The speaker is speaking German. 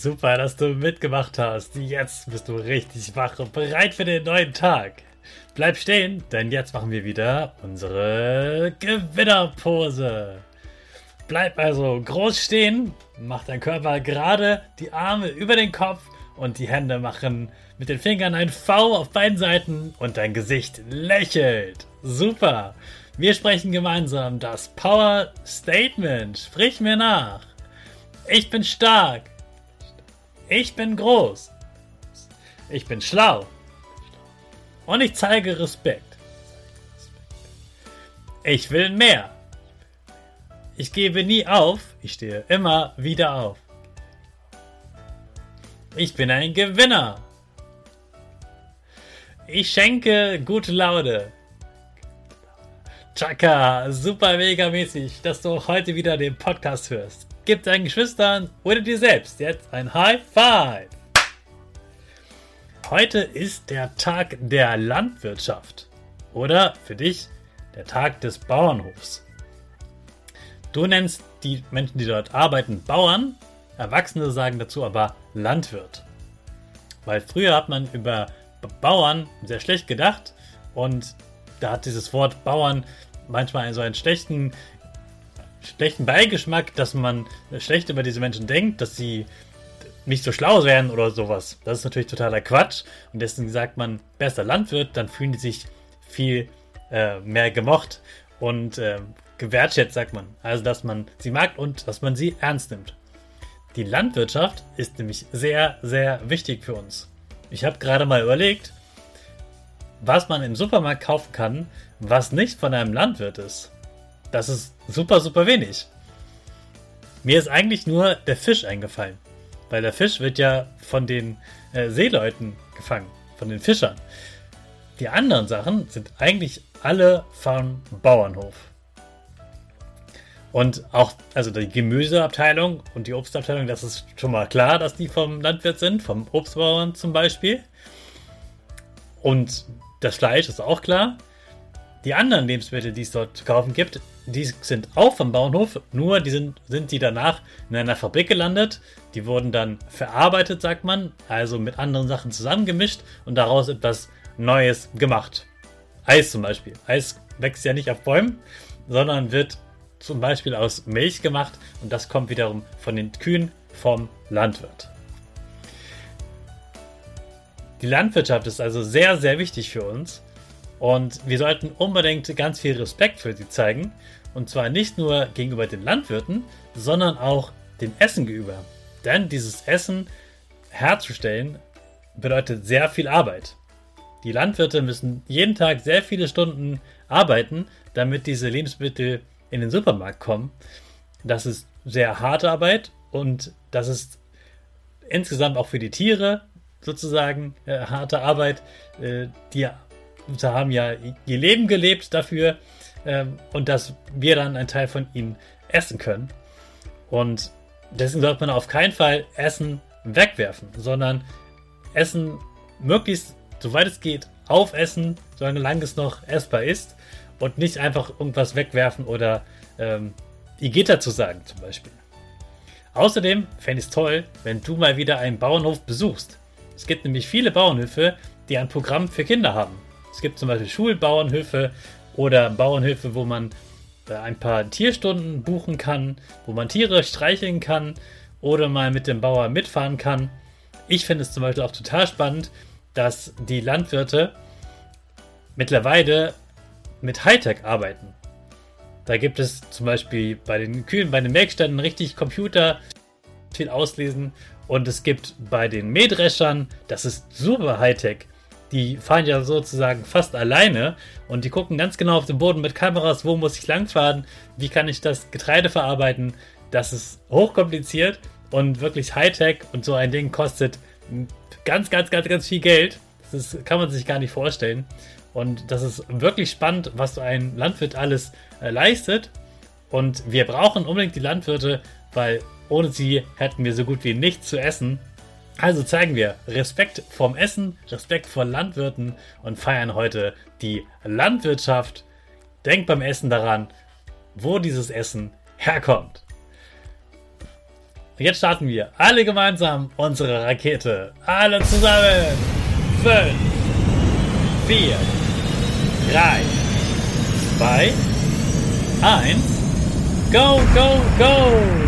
Super, dass du mitgemacht hast. Jetzt bist du richtig wach und bereit für den neuen Tag. Bleib stehen, denn jetzt machen wir wieder unsere Gewinnerpose. Bleib also groß stehen, mach deinen Körper gerade, die Arme über den Kopf und die Hände machen mit den Fingern ein V auf beiden Seiten und dein Gesicht lächelt. Super. Wir sprechen gemeinsam das Power Statement. Sprich mir nach. Ich bin stark. Ich bin groß. Ich bin schlau. Und ich zeige Respekt. Ich will mehr. Ich gebe nie auf. Ich stehe immer wieder auf. Ich bin ein Gewinner. Ich schenke gute Laune. Chaka, super mega mäßig, dass du heute wieder den Podcast hörst. Gib deinen Geschwistern oder dir selbst jetzt ein High Five. Heute ist der Tag der Landwirtschaft oder für dich der Tag des Bauernhofs. Du nennst die Menschen, die dort arbeiten, Bauern. Erwachsene sagen dazu aber Landwirt. Weil früher hat man über Bauern sehr schlecht gedacht und da hat dieses Wort Bauern manchmal so einen schlechten schlechten Beigeschmack, dass man schlecht über diese Menschen denkt, dass sie nicht so schlau wären oder sowas. Das ist natürlich totaler Quatsch. Und deswegen sagt man, besser Landwirt, dann fühlen die sich viel äh, mehr gemocht und äh, gewertschätzt, sagt man. Also, dass man sie mag und dass man sie ernst nimmt. Die Landwirtschaft ist nämlich sehr, sehr wichtig für uns. Ich habe gerade mal überlegt, was man im Supermarkt kaufen kann, was nicht von einem Landwirt ist. Das ist super, super wenig. Mir ist eigentlich nur der Fisch eingefallen. Weil der Fisch wird ja von den äh, Seeleuten gefangen, von den Fischern. Die anderen Sachen sind eigentlich alle vom Bauernhof. Und auch, also die Gemüseabteilung und die Obstabteilung, das ist schon mal klar, dass die vom Landwirt sind, vom Obstbauern zum Beispiel. Und das Fleisch ist auch klar. Die anderen Lebensmittel, die es dort zu kaufen gibt, die sind auch vom Bauernhof, nur die sind, sind die danach in einer Fabrik gelandet. Die wurden dann verarbeitet, sagt man, also mit anderen Sachen zusammengemischt und daraus etwas Neues gemacht. Eis zum Beispiel. Eis wächst ja nicht auf Bäumen, sondern wird zum Beispiel aus Milch gemacht und das kommt wiederum von den Kühen vom Landwirt. Die Landwirtschaft ist also sehr, sehr wichtig für uns und wir sollten unbedingt ganz viel Respekt für sie zeigen und zwar nicht nur gegenüber den Landwirten, sondern auch dem Essen gegenüber. Denn dieses Essen herzustellen bedeutet sehr viel Arbeit. Die Landwirte müssen jeden Tag sehr viele Stunden arbeiten, damit diese Lebensmittel in den Supermarkt kommen. Das ist sehr harte Arbeit und das ist insgesamt auch für die Tiere sozusagen äh, harte Arbeit. Äh, die haben ja ihr Leben gelebt dafür ähm, und dass wir dann einen Teil von ihnen essen können. Und deswegen sollte man auf keinen Fall Essen wegwerfen, sondern Essen möglichst, soweit es geht, aufessen, solange es noch essbar ist und nicht einfach irgendwas wegwerfen oder ähm, Igitter zu sagen zum Beispiel. Außerdem fände ich es toll, wenn du mal wieder einen Bauernhof besuchst. Es gibt nämlich viele Bauernhöfe, die ein Programm für Kinder haben. Es gibt zum Beispiel Schulbauernhöfe oder Bauernhöfe, wo man äh, ein paar Tierstunden buchen kann, wo man Tiere streicheln kann oder mal mit dem Bauer mitfahren kann. Ich finde es zum Beispiel auch total spannend, dass die Landwirte mittlerweile mit Hightech arbeiten. Da gibt es zum Beispiel bei den Kühen, bei den Melkständen richtig Computer, viel auslesen. Und es gibt bei den Mähdreschern, das ist super Hightech. Die fahren ja sozusagen fast alleine und die gucken ganz genau auf den Boden mit Kameras, wo muss ich langfahren, wie kann ich das Getreide verarbeiten. Das ist hochkompliziert und wirklich Hightech und so ein Ding kostet ganz, ganz, ganz, ganz viel Geld. Das kann man sich gar nicht vorstellen. Und das ist wirklich spannend, was so ein Landwirt alles äh, leistet. Und wir brauchen unbedingt die Landwirte, weil ohne sie hätten wir so gut wie nichts zu essen. Also zeigen wir Respekt vorm Essen, Respekt vor Landwirten und feiern heute die Landwirtschaft. Denkt beim Essen daran, wo dieses Essen herkommt. Und jetzt starten wir alle gemeinsam unsere Rakete. Alle zusammen. 5, 4, 3, 2, 1. Go, go, go!